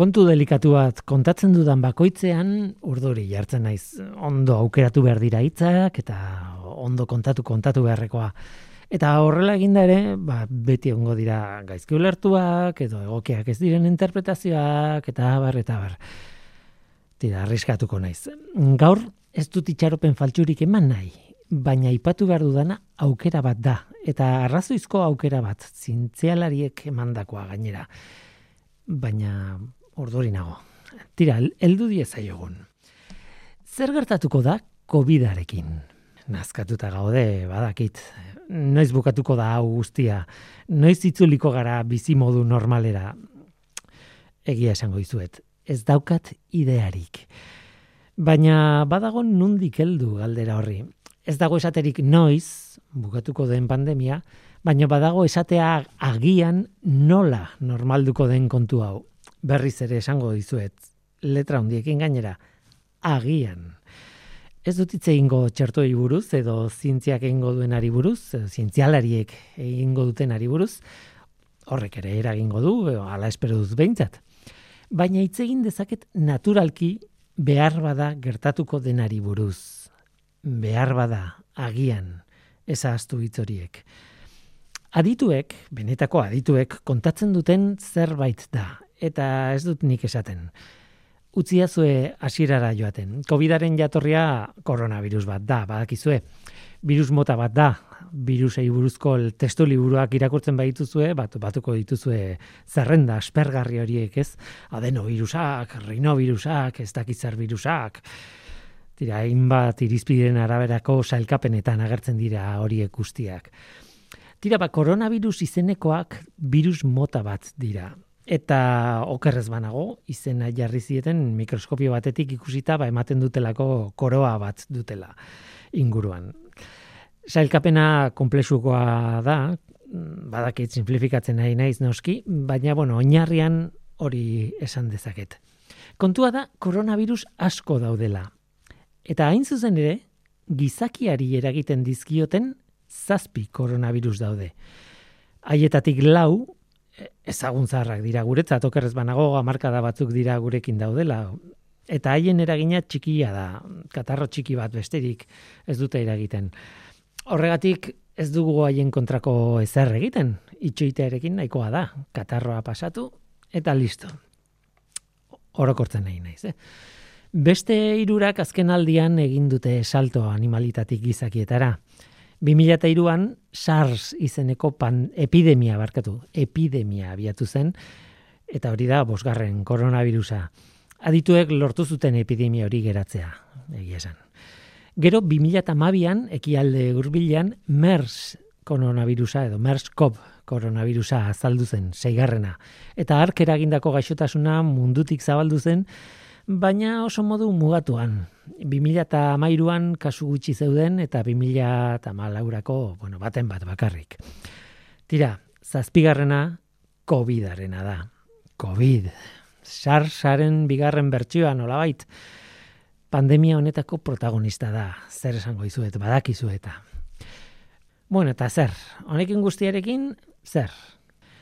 kontu delikatu bat kontatzen dudan bakoitzean urduri jartzen naiz ondo aukeratu behar dira hitzak eta ondo kontatu kontatu beharrekoa. Eta horrela eginda ere, ba, beti ongo dira gaizki ulertuak edo egokiak ez diren interpretazioak eta bar eta bar. Tira, arriskatuko naiz. Gaur ez dut itxaropen faltsurik eman nahi, baina ipatu behar dudana aukera bat da. Eta arrazoizko aukera bat, zintzialariek emandakoa gainera. Baina ordori nago. Tira, heldu diezaiogun. Zer gertatuko da COVID-arekin? Nazkatuta gaude, badakit. Noiz bukatuko da hau guztia. Noiz itzuliko gara bizi modu normalera. Egia esango izuet. Ez daukat idearik. Baina badago nundik heldu galdera horri. Ez dago esaterik noiz, bukatuko den pandemia, baina badago esatea agian nola normalduko den kontu hau berriz ere esango dizuet, letra hundiekin gainera, agian. Ez dut hitz egingo txertoi buruz, edo zientziak egingo duen ari buruz, zientzialariek egingo duten ari buruz, horrek ere eragingo du, ala espero dut behintzat. Baina hitz egin dezaket naturalki behar bada gertatuko denari buruz. Behar bada, agian, ez ahaztu hitz horiek. Adituek, benetako adituek, kontatzen duten zerbait da, eta ez dut nik esaten. Utzia zue hasierara joaten. Covidaren jatorria koronavirus bat da, badakizue. Virus mota bat da, virusei buruzko testu liburuak irakurtzen badituzue, bat, batuko dituzue zerrenda, aspergarri horiek, ez? Adenovirusak, rinovirusak, ez dakizar virusak. Tira, hainbat irizpideen araberako sailkapenetan agertzen dira horiek guztiak. Tira, ba, koronavirus izenekoak virus mota bat dira eta okerrez banago izena jarri zieten mikroskopio batetik ikusita ba ematen dutelako koroa bat dutela inguruan. Sailkapena komplexukoa da, badakit simplifikatzen nahi naiz noski, baina bueno, oinarrian hori esan dezaket. Kontua da koronavirus asko daudela. Eta hain zuzen ere, gizakiari eragiten dizkioten zazpi koronavirus daude. Haietatik lau ezagun zaharrak dira. Guretzat okerrez banago hamarkada batzuk dira gurekin daudela. Eta haien eragina txikia da katarro txiki bat besterik ez dute eragiten. Horregatik ez dugu haien kontrako ezer egiten. Itxoitearekin nahikoa da. Katarroa pasatu eta listo. Orokortzen nahi naiz eh? beste hirurak azken aldian egin dute salto animalitatik gizakietara 2002an SARS izeneko pan, epidemia barkatu, epidemia abiatu zen, eta hori da bosgarren koronavirusa. Adituek lortu zuten epidemia hori geratzea, egia esan. Gero 2008an, ekialde urbilan, MERS koronavirusa edo MERS-CoV koronavirusa azaldu zen, zeigarrena. Eta ark eragindako gaixotasuna mundutik zabaldu zen, baina oso modu mugatuan. 2008an kasu gutxi zeuden eta 2008ako bueno, baten bat bakarrik. Tira, zazpigarrena COVID-arena da. COVID. Sarsaren bigarren bertsioa nolabait. Pandemia honetako protagonista da. Zer esango izuet, badakizu eta. Bueno, eta zer? Honekin guztiarekin, zer?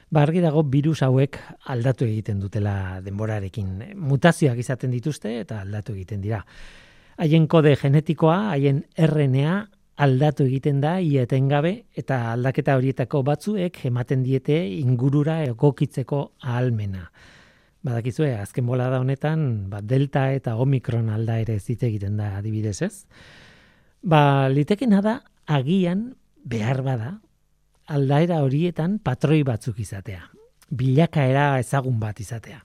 Ba, argi dago virus hauek aldatu egiten dutela denborarekin. Mutazioak izaten dituzte eta aldatu egiten dira. Haien kode genetikoa, haien RNA aldatu egiten da ietengabe eta aldaketa horietako batzuek ematen diete ingurura egokitzeko ahalmena. Badakizue, azken bola da honetan, ba, delta eta omikron alda ere zite egiten da adibidez ez. Ba, litekena da, agian, behar bada, aldaera horietan patroi batzuk izatea. Bilakaera ezagun bat izatea.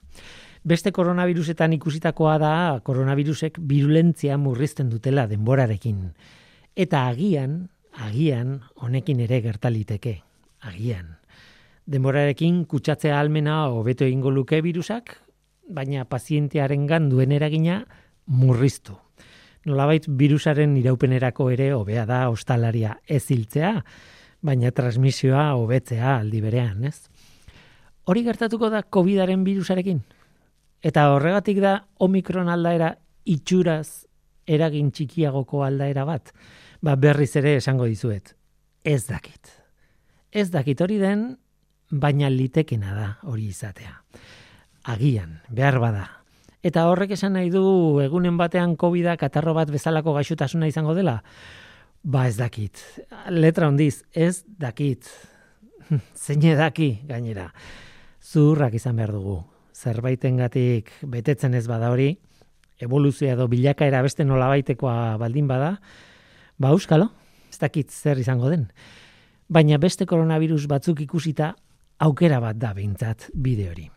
Beste koronavirusetan ikusitakoa da koronavirusek virulentzia murrizten dutela denborarekin. Eta agian, agian, honekin ere gertaliteke. Agian. Denborarekin kutsatzea almena hobeto egingo luke virusak, baina pazientearen duen eragina murriztu. Nolabait virusaren iraupenerako ere hobea da ostalaria ez hiltzea, baina transmisioa hobetzea aldi berean, ez? Hori gertatuko da COVIDaren virusarekin? Eta horregatik da Omikron aldaera itxuraz eragin txikiagoko aldaera bat? Ba berriz ere esango dizuet. Ez dakit. Ez dakit hori den, baina litekena da hori izatea. agian, behar bada. Eta horrek esan nahi du egunen batean covid katarro bat bezalako gaixotasuna izango dela? Ba ez dakit. Letra hondiz, ez dakit. Zeine daki gainera. Zurrak izan behar dugu. Zerbaitengatik betetzen ez bada hori, evoluzioa edo bilakaera beste nolabaitekoa baldin bada, ba euskalo, ez dakit zer izango den. Baina beste koronavirus batzuk ikusita aukera bat da behintzat bide hori.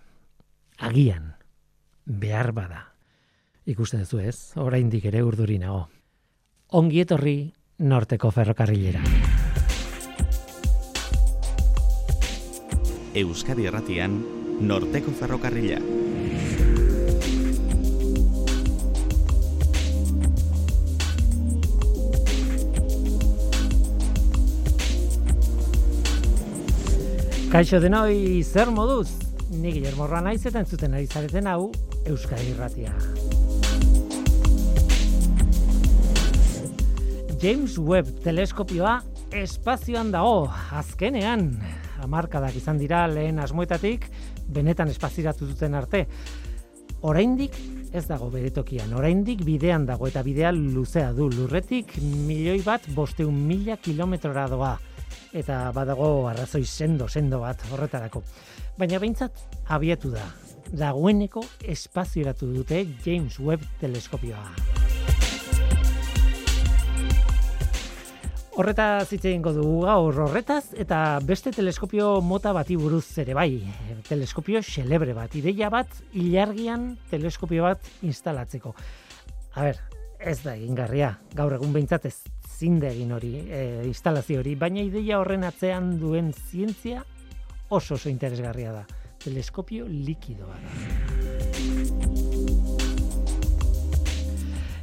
Agian, behar bada. Ikusten duzu ez, oraindik ere urduri nago. Ongi etorri norteko ferrokarrilera. Euskadi Erratian, norteko ferrokarrila. Kaixo denoi, zer moduz? Ni Guillermo naiz eta entzuten ari zareten hau Euskadi Irratia. James Webb teleskopioa espazioan dago, azkenean, amarkadak izan dira lehen asmoetatik, benetan espaziratu duten arte. Oraindik ez dago beretokian, oraindik bidean dago eta bidea luzea du lurretik milioi bat bosteun mila kilometrora doa eta badago arrazoi sendo sendo bat horretarako. Baina behintzat abiatu da. Dagoeneko espazioratu dute James Webb teleskopioa. Horreta zitze egingo dugu gaur horretaz eta beste teleskopio mota bati buruz ere bai. Teleskopio xelebre bat, ideia bat, ilargian teleskopio bat instalatzeko. A ber, ez da egingarria, gaur egun behintzat ez zinde egin hori, e, instalazio hori, baina ideia horren atzean duen zientzia oso oso interesgarria da. Teleskopio likidoa da.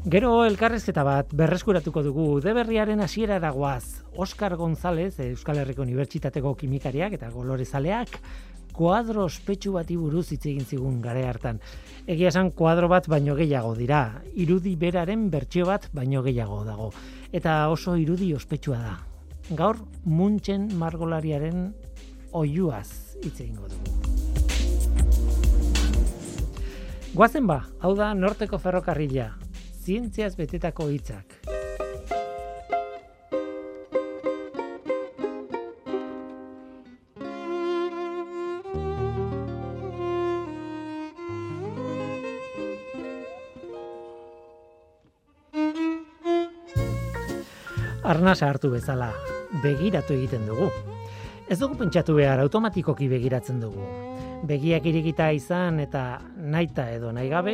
Gero elkarrezketa bat berreskuratuko dugu deberriaren hasiera eragoaz. Oscar González, Euskal Herriko Unibertsitateko kimikariak eta golorezaleak, kuadro ospetsu bati buruz hitz egin zigun gare hartan. Egia esan kuadro bat baino gehiago dira, irudi beraren bertsio bat baino gehiago dago. Eta oso irudi ospetsua da. Gaur, muntxen margolariaren oiuaz hitz egingo dugu. Guazen ba, hau da norteko ferrokarrila, zientziaz betetako hitzak. arnasa hartu bezala begiratu egiten dugu. Ez dugu pentsatu behar automatikoki begiratzen dugu. Begiak irikita izan eta naita edo nahi gabe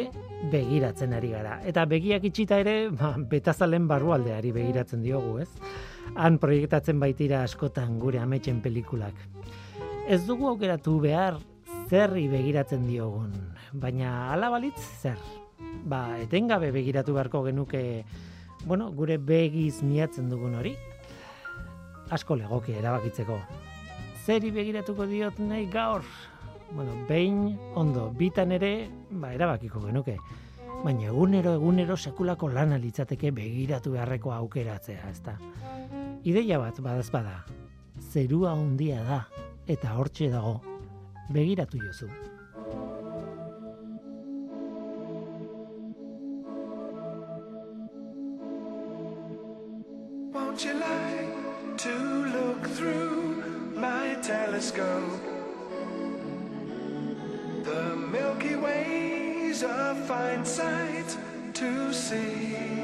begiratzen ari gara. Eta begiak itxita ere ba, betazalen barrualdeari begiratzen diogu, ez? Han proiektatzen baitira askotan gure ametxen pelikulak. Ez dugu aukeratu behar zerri begiratzen diogun, baina alabalitz zer. Ba, etengabe begiratu beharko genuke bueno, gure begiz miatzen dugun hori, asko legoki erabakitzeko. Zeri begiratuko diot nahi gaur? Bueno, behin, ondo, bitan ere, ba, erabakiko genuke. Baina egunero, egunero sekulako lana litzateke begiratu beharreko aukeratzea, ezta. Ideia bat, badaz bada, zerua handia da, eta hortxe dago, begiratu jozu. Would you like to look through my telescope? The Milky Way's a fine sight to see.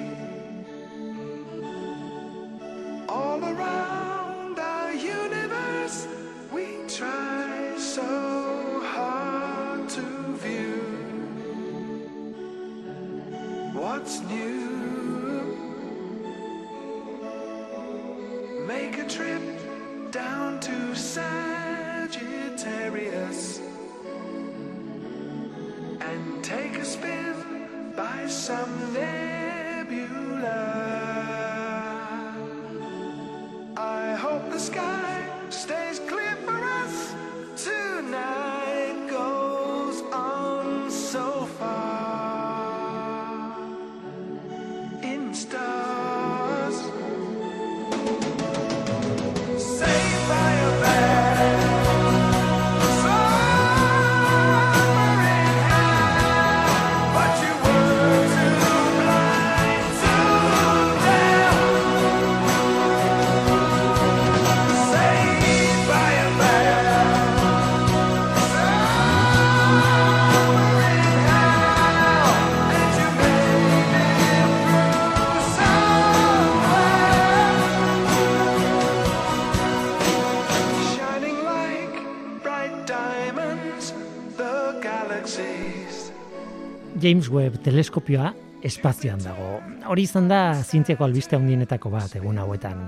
James Webb teleskopioa espazioan dago. Hori izan da zientziako albiste handienetako bat egun hauetan.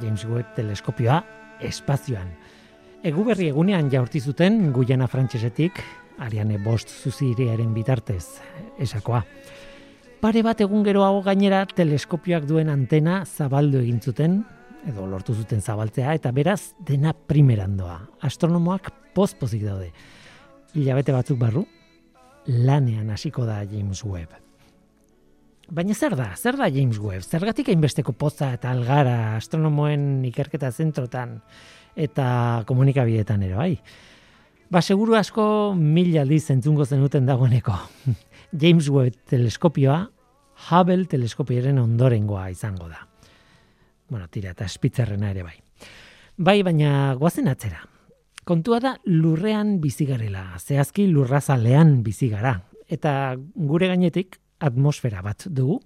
James Webb teleskopioa espazioan. Eguberri egunean jaurti zuten Guyana frantsesetik Ariane Bost zuziriaren bitartez esakoa. Pare bat egun geroago gainera teleskopioak duen antena zabaldu egin zuten edo lortu zuten zabaltzea eta beraz dena primeran doa. Astronomoak pozpozik daude. Hilabete batzuk barru, lanean hasiko da James Webb. Baina zer da? Zer da James Webb? Zergatik hainbesteko poza eta algara astronomoen ikerketa zentrotan eta komunikabideetan ere bai? Ba, seguru asko mil aldiz entzungo zenuten dagoeneko. James Webb teleskopioa Hubble teleskopioaren ondorengoa izango da. Bueno, tira, eta espitzerrena ere bai. Bai, baina guazen atzera. Kontua da lurrean bizigarela, zehazki lurrazalean bizigara. Eta gure gainetik atmosfera bat dugu.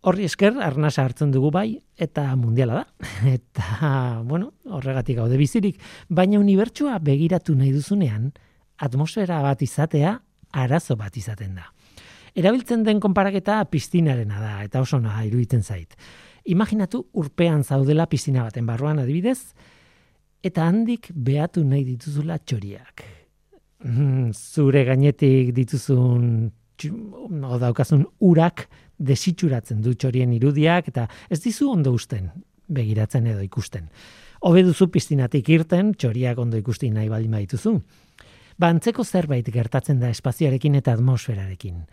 Horri esker, arnasa hartzen dugu bai, eta mundiala da. Eta, bueno, horregatik gaude bizirik. Baina unibertsua begiratu nahi duzunean, atmosfera bat izatea, arazo bat izaten da. Erabiltzen den konparaketa piztinarena da, eta oso naha iruditzen zait. Imaginatu urpean zaudela piztina baten barruan adibidez, eta handik behatu nahi dituzula txoriak. Mm, Zure gainetik dituzun txu- o daukazun urak desitxuratzen du txorien irudiak eta ez dizu ondo usten begiratzen edo ikusten. Hobe duzu piztinatik irten, txoriak ondo ikusti nahi baldin badituzu. Ba, antzeko zerbait gertatzen da espazioarekin eta atmosferarekin.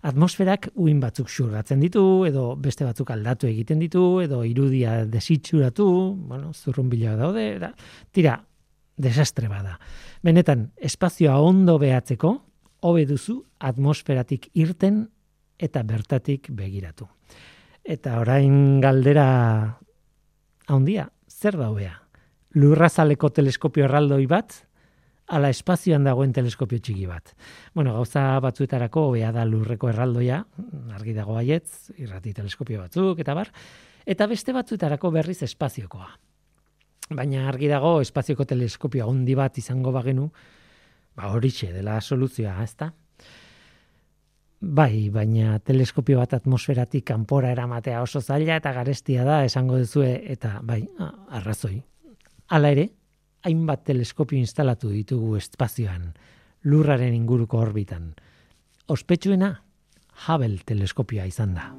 Atmosferak uin batzuk xurgatzen ditu, edo beste batzuk aldatu egiten ditu, edo irudia desitxuratu, bueno, zurrunbiloa daude, da, tira, desastre bada. Benetan, espazioa ondo behatzeko, hobe duzu atmosferatik irten eta bertatik begiratu. Eta orain galdera handia, zer da hobea? Lurrazaleko teleskopio erraldoi bat, ala espazioan dagoen teleskopio txiki bat. Bueno, gauza batzuetarako hobea da lurreko erraldoia, argi dago baietz, irrati teleskopio batzuk eta bar, eta beste batzuetarako berriz espaziokoa. Baina argi dago espazioko teleskopio handi bat izango bagenu, ba horixe dela soluzioa, ezta? Bai, baina teleskopio bat atmosferatik kanpora eramatea oso zaila eta garestia da esango duzue eta bai, arrazoi. Hala ere, hainbat teleskopio instalatu ditugu espazioan, lurraren inguruko orbitan. Ospetsuena, Hubble teleskopioa izan da.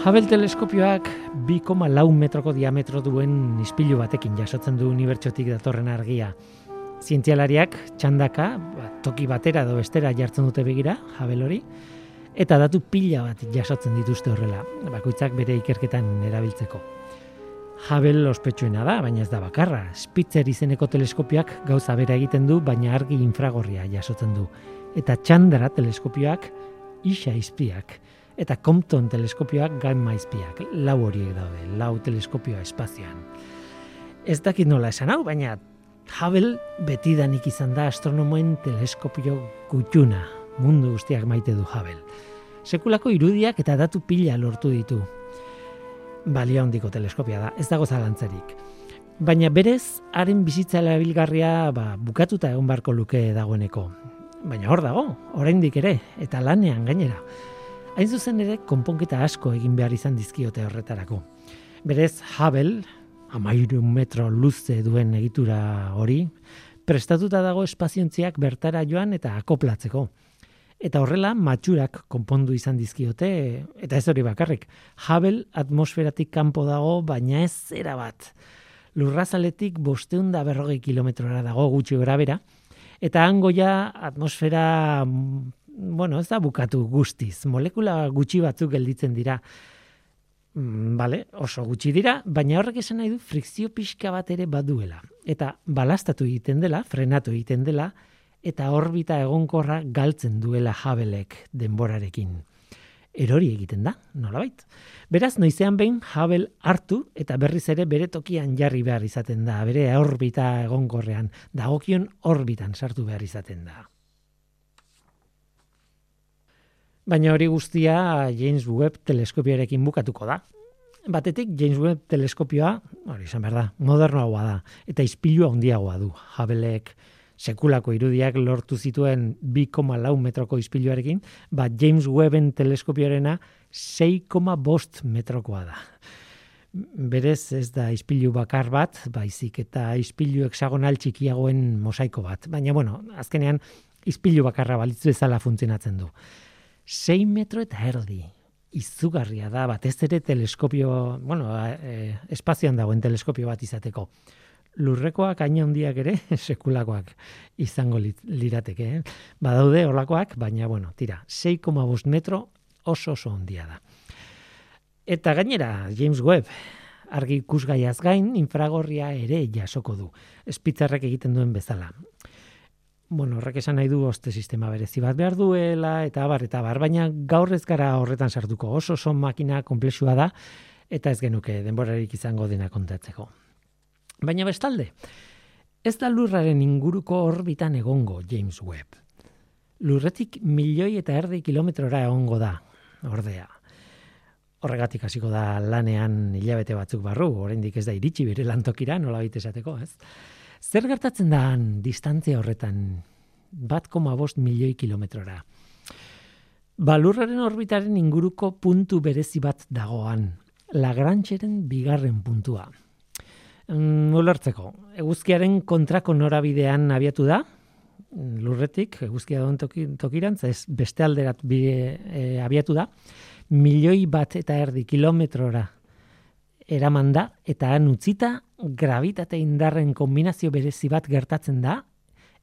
Hubble teleskopioak 2,4 metroko diametro duen ispilu batekin jasotzen du unibertsotik datorren argia. Zientzialariak txandaka, ba, toki batera edo bestera jartzen dute begira, Hubble hori, eta datu pila bat jasotzen dituzte horrela, bakoitzak bere ikerketan erabiltzeko. Hubble ospetsuena da, baina ez da bakarra. Spitzer izeneko teleskopioak gauza bera egiten du, baina argi infragorria jasotzen du. Eta Chandra teleskopioak isa izpiak. Eta Compton teleskopioak gamma izpiak. Lau horiek daude, lau teleskopioa espazioan. Ez dakit nola esan hau, baina Hubble betidanik izan da astronomoen teleskopio gutxuna. Mundu guztiak maite du Hubble. Sekulako irudiak eta datu pila lortu ditu. Balia handiko teleskopia da, ez dago zalantzarik. Baina berez, haren bizitza erabilgarria ba, bukatuta egon barko luke dagoeneko. Baina hor dago, oraindik ere, eta lanean gainera. Hain zuzen ere, konponketa asko egin behar izan dizkiote horretarako. Berez, Hubble, amairu metro luze duen egitura hori, prestatuta dago espaziontziak bertara joan eta akoplatzeko. Eta horrela, matxurak konpondu izan dizkiote, eta ez hori bakarrik. Hubble atmosferatik kanpo dago, baina ez zera bat. Lurrazaletik bosteun da berrogei kilometrora dago gutxi gora bera, eta hango ja atmosfera, mm, bueno, ez da bukatu guztiz. Molekula gutxi batzuk gelditzen dira. Mm, Bale, oso gutxi dira, baina horrek esan nahi du frikzio pixka bat ere baduela. Eta balastatu egiten dela, frenatu egiten dela, eta orbita egonkorra galtzen duela jabelek denborarekin. Erori egiten da, nolabait. Beraz, noizean behin Hubble hartu eta berriz ere bere tokian jarri behar izaten da, bere orbita egonkorrean, dagokion orbitan sartu behar izaten da. Baina hori guztia James Webb teleskopioarekin bukatuko da. Batetik James Webb teleskopioa, hori izan behar da, modernoagoa da, eta izpilua handiagoa du. Hubblek sekulako irudiak lortu zituen 2,4 metroko izpiluarekin, ba James Webben teleskopioarena 6,5 metrokoa da. Berez ez da izpilu bakar bat, baizik eta izpilu hexagonal txikiagoen mosaiko bat. Baina, bueno, azkenean izpilu bakarra balitzu bezala funtzionatzen du. 6 metro eta erdi. Izugarria da, batez ere teleskopio, bueno, e, espazioan dagoen teleskopio bat izateko. Lurrekoak aina handiak ere, sekulakoak izango li- lirateke. Eh? Badaude horlakoak, baina, bueno, tira, 6,5 metro oso oso handia da. Eta gainera, James Webb, argi ikusgaiaz gain, infragorria ere jasoko du. Espitzarrek egiten duen bezala. Bueno, horrek esan nahi du oste sistema berezi bat behar duela, eta abar, eta abar, baina gaur ez gara horretan sartuko. Oso oso makina komplexua da, eta ez genuke denborarik izango dena kontatzeko. Baina bestalde, ez da lurraren inguruko orbitan egongo James Webb. Lurretik milioi eta erdi kilometrora egongo da, ordea. Horregatik hasiko da lanean hilabete batzuk barru, oraindik ez da iritsi bere lantokira, nola esateko, ez? Zer gertatzen da han distantzia horretan bat koma bost milioi kilometrora? Ba, lurraren orbitaren inguruko puntu berezi bat dagoan, Lagrancheren bigarren puntua. Mm, ulertzeko, eguzkiaren kontrako norabidean abiatu da, lurretik, eguzkia dagoen toki, tokirantz, ez beste alderat bide, e, abiatu da, milioi bat eta erdi kilometrora eraman da, eta han utzita gravitate indarren kombinazio berezi bat gertatzen da,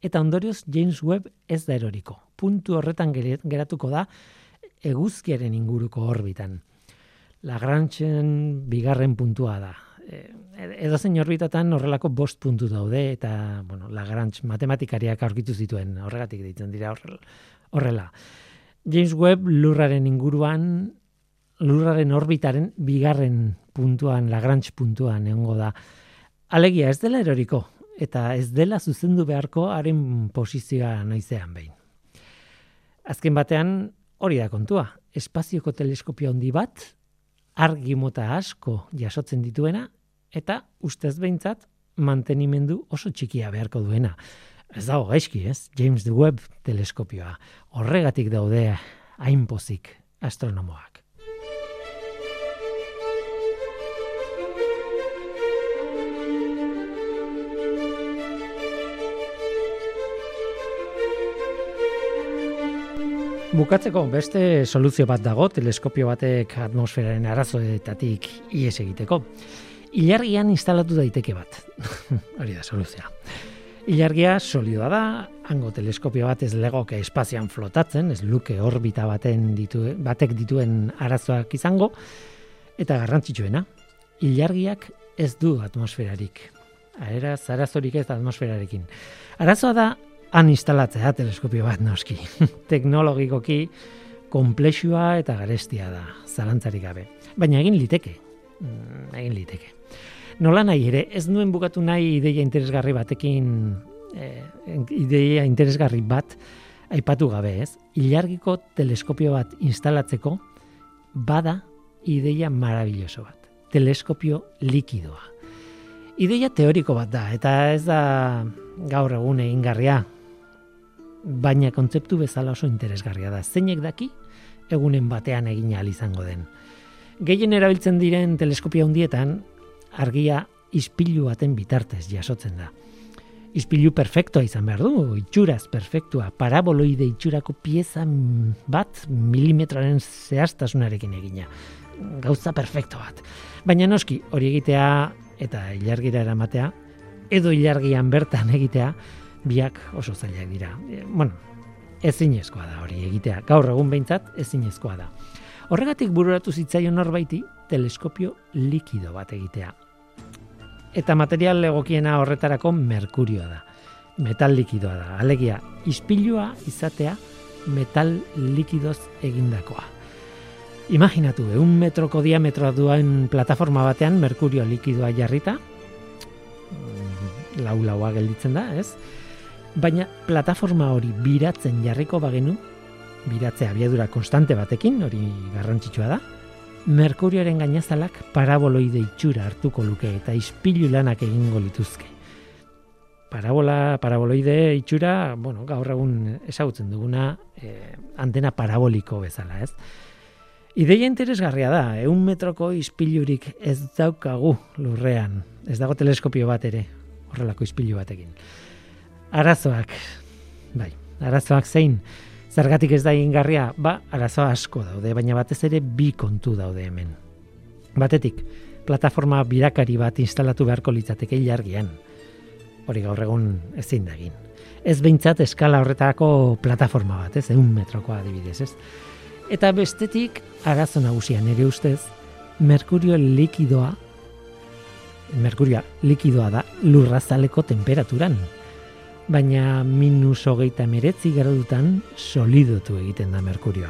eta ondorioz James Webb ez da eroriko. Puntu horretan geratuko da eguzkiaren inguruko orbitan. Lagrangen bigarren puntua da. E, edo zein orbitatan horrelako bost puntu daude, eta bueno, Lagrange matematikariak aurkitu zituen, horregatik deitzen dira horrela. James Webb lurraren inguruan, lurraren orbitaren bigarren puntuan, Lagrange puntuan egongo da. Alegia ez dela eroriko, eta ez dela zuzendu beharko haren posizioa noizean behin. Azken batean, hori da kontua. Espazioko teleskopio handi bat, argi mota asko jasotzen dituena, eta ustez behintzat mantenimendu oso txikia beharko duena. Ez dago gaizki, ez? James Webb teleskopioa. Horregatik daude hain pozik astronomoak. Bukatzeko beste soluzio bat dago teleskopio batek atmosferaren arazoetatik ies egiteko. Ilargian instalatu daiteke bat. Hori da soluzioa. Ilargia solidoa da, hango teleskopio bat ez legoke espazioan flotatzen, ez luke orbita baten ditu, batek dituen arazoak izango, eta garrantzitsuena, ilargiak ez du atmosferarik. Aera, zarazorik ez atmosferarekin. Arazoa da, han instalatzea teleskopio bat noski. Teknologikoki komplexua eta garestia da, zalantzarik gabe. Baina egin liteke. Mm, egin liteke. Nola nahi ere, ez nuen bukatu nahi ideia interesgarri batekin, eh, ideia interesgarri bat aipatu gabe, ez? Ilargiko teleskopio bat instalatzeko bada ideia marabilloso bat. Teleskopio likidoa. Ideia teoriko bat da, eta ez da gaur egun egingarria, baina kontzeptu bezala oso interesgarria da. Zeinek daki egunen batean egin ahal izango den. Gehien erabiltzen diren teleskopio handietan argia ispilu baten bitartez jasotzen da. Ispilu perfektua izan behar du, itxuraz perfektua, paraboloide itxurako pieza bat milimetroaren zehaztasunarekin egina. Gauza perfekto bat. Baina noski, hori egitea eta ilargira eramatea, edo ilargian bertan egitea, biak oso zailak dira. E, bueno, ezinezkoa da hori egitea. Gaur egun behintzat ezinezkoa da. Horregatik bururatu zitzaion norbaiti teleskopio likido bat egitea. Eta material egokiena horretarako merkurioa da. Metal likidoa da. Alegia, ispilua izatea metal likidoz egindakoa. Imaginatu, eun metroko diametroa duen plataforma batean merkurio likidoa jarrita, mm, lau laua gelditzen da, ez? Baina plataforma hori biratzen jarriko bagenu, biratze abiadura konstante batekin, hori garrantzitsua da. Merkurioaren gainazalak paraboloide itxura hartuko luke eta ispilu lanak egingo lituzke. Parabola, paraboloide itxura, bueno, gaur egun ezagutzen duguna eh, antena paraboliko bezala, ez? Ideia interesgarria da, eun metroko ispilurik ez daukagu lurrean. Ez dago teleskopio bat ere, horrelako ispilu batekin. Arazoak, bai, arazoak zein, zergatik ez da ingarria, ba, arazoa asko daude, baina batez ere bi kontu daude hemen. Batetik, plataforma birakari bat instalatu beharko litzateke ilargian. Hori gaur egun ezin da egin. Ez behintzat eskala horretako plataforma bat, ez, eun metrokoa adibidez, ez? Eta bestetik, arazo nagusia nire ustez, merkurio likidoa, merkurioa likidoa da lurrazaleko temperaturan. Baina minus hogeita meretzi gradutan solidotu egiten da merkurioa.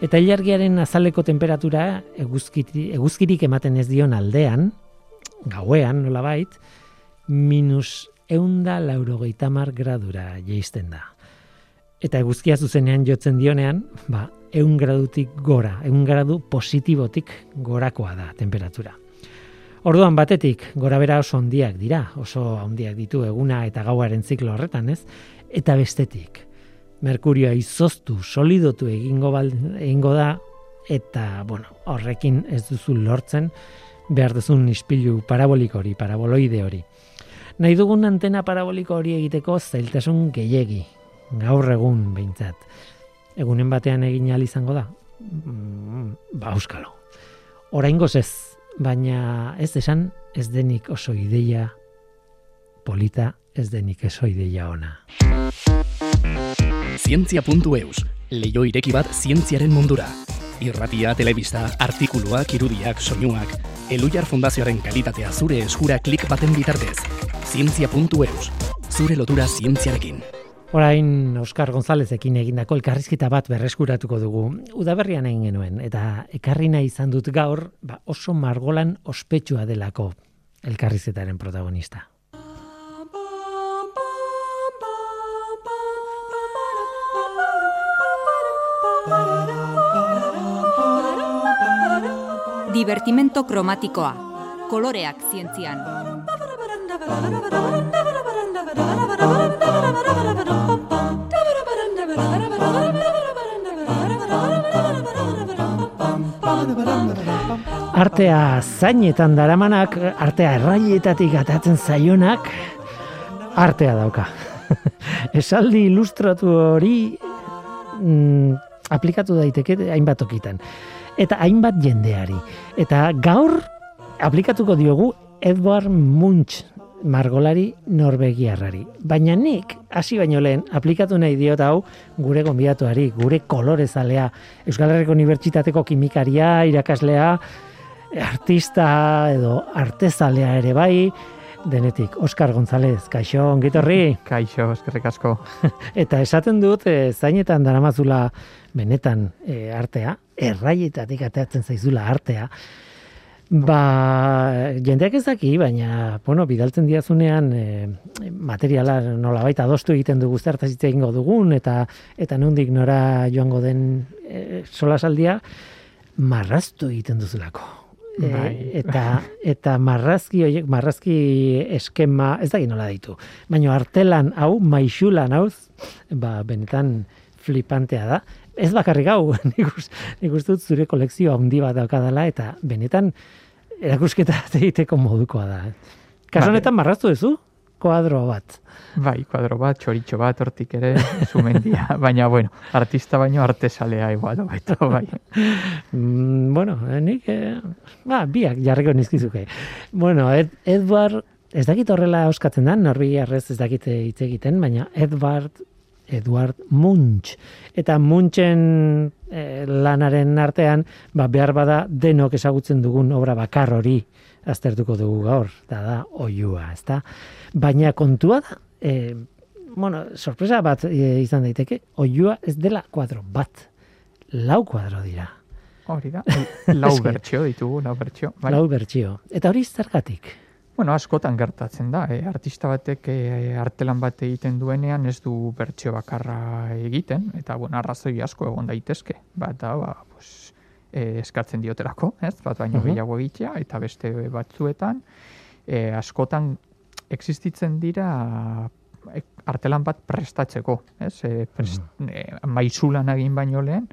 Eta ilargiaren azaleko temperatura eguzkiri, eguzkirik ematen ez dion aldean, gauean nolabait, minus eunda laurogeita mar gradura jeisten da. Eta eguzkia zuzenean jotzen dionean, ba, eun gradutik gora, eun gradu positibotik gorakoa da temperatura. Orduan batetik, gora bera oso handiak dira, oso handiak ditu eguna eta gauaren ziklo horretan, ez? Eta bestetik, Merkurioa izoztu, solidotu egingo, bal, egingo da, eta, bueno, horrekin ez duzu lortzen, behar duzun ispilu paraboliko hori, paraboloide hori. Nahi dugun antena paraboliko hori egiteko zailtasun gehiegi, gaur egun behintzat. Egunen batean egin izango da? Mm, ba, euskalo. Oraingoz ez, baina ez esan ez denik oso ideia polita, ez denik oso ideia ona. Zientzia.eus, leio ireki bat zientziaren mundura. Irratia, telebista, artikuluak, irudiak, soinuak, Elujar Fundazioaren kalitatea zure eskura klik baten bitartez. Zientzia.eus, zure lotura zientziarekin. Orain Oskar Gonzalezekin egindako elkarrizketa bat berreskuratuko dugu. Udaberrian egin genuen eta ekarri nahi izan dut gaur, ba oso margolan ospetsua delako elkarrizketaren protagonista. Divertimento kromatikoa. Koloreak zientzian. Artea zainetan daramanak, artea erraietatik atatzen zaionak, artea dauka. Esaldi ilustratu hori mm, aplikatu daiteke hainbat tokitan. Eta hainbat jendeari. Eta gaur aplikatuko diogu Edward Munch margolari norbegiarrari. Baina nik, hasi baino lehen, aplikatu nahi diot hau gure gonbidatuari, gure kolorezalea, Euskal Herriko Unibertsitateko kimikaria, irakaslea, artista edo artezalea ere bai, denetik, Oskar González, kaixo, ongitorri, Kaixo, eskerrik asko. eta esaten dut, e, zainetan daramazula benetan e, artea, erraietatik ateatzen zaizula artea, Ba, jendeak ez daki, baina, bueno, bidaltzen diazunean e, materiala nola baita adostu egiten dugu zertaz hitz egingo dugun, eta eta nondik nora joango den e, solasaldia, marraztu egiten duzulako. E, Bai. eta eta marrazki horiek marrazki eskema ez da nola ditu baina artelan hau maixulan hau ba benetan flipantea da ez bakarrik hau nik nik uste dut zure kolekzio handi bat daukadala eta benetan erakusketa egiteko modukoa da Vale. honetan marraztu duzu koadro bat Bai, kuadro bat, txoritxo bat, hortik ere, sumendia. Baina, bueno, artista baino artesalea igual, baita, bai. Mm, bueno, eh, nik, eh, ba, biak jarriko nizkizuke. Bueno, Ed, Edward, ez dakit horrela euskatzen da, norbiarrez ez dakit hitz egiten, baina Edward, Edward Munch. Eta Munchen eh, lanaren artean, ba, behar bada denok ezagutzen dugun obra bakar hori aztertuko dugu gaur, da da, oiua, ezta? Baina kontua da, eh, bueno, sorpresa bat eh, izan daiteke, oiua ez dela kuadro bat, lau kuadro dira. Hori da, lau bertxio ditugu, lau bertxio. Bai. Lau bertsio. Eta hori zergatik? Bueno, askotan gertatzen da, e, artista batek e, artelan bat egiten duenean ez du bertsio bakarra egiten, eta bueno, arrazoi asko egon daitezke. Bat da, ba, pues, e, eskatzen dioterako, ez? Bat baino Mhm. gehiago egitea, eta beste batzuetan, e, askotan existitzen dira artelan bat prestatzeko, ez? E, prest, e, maizulan egin baino lehen,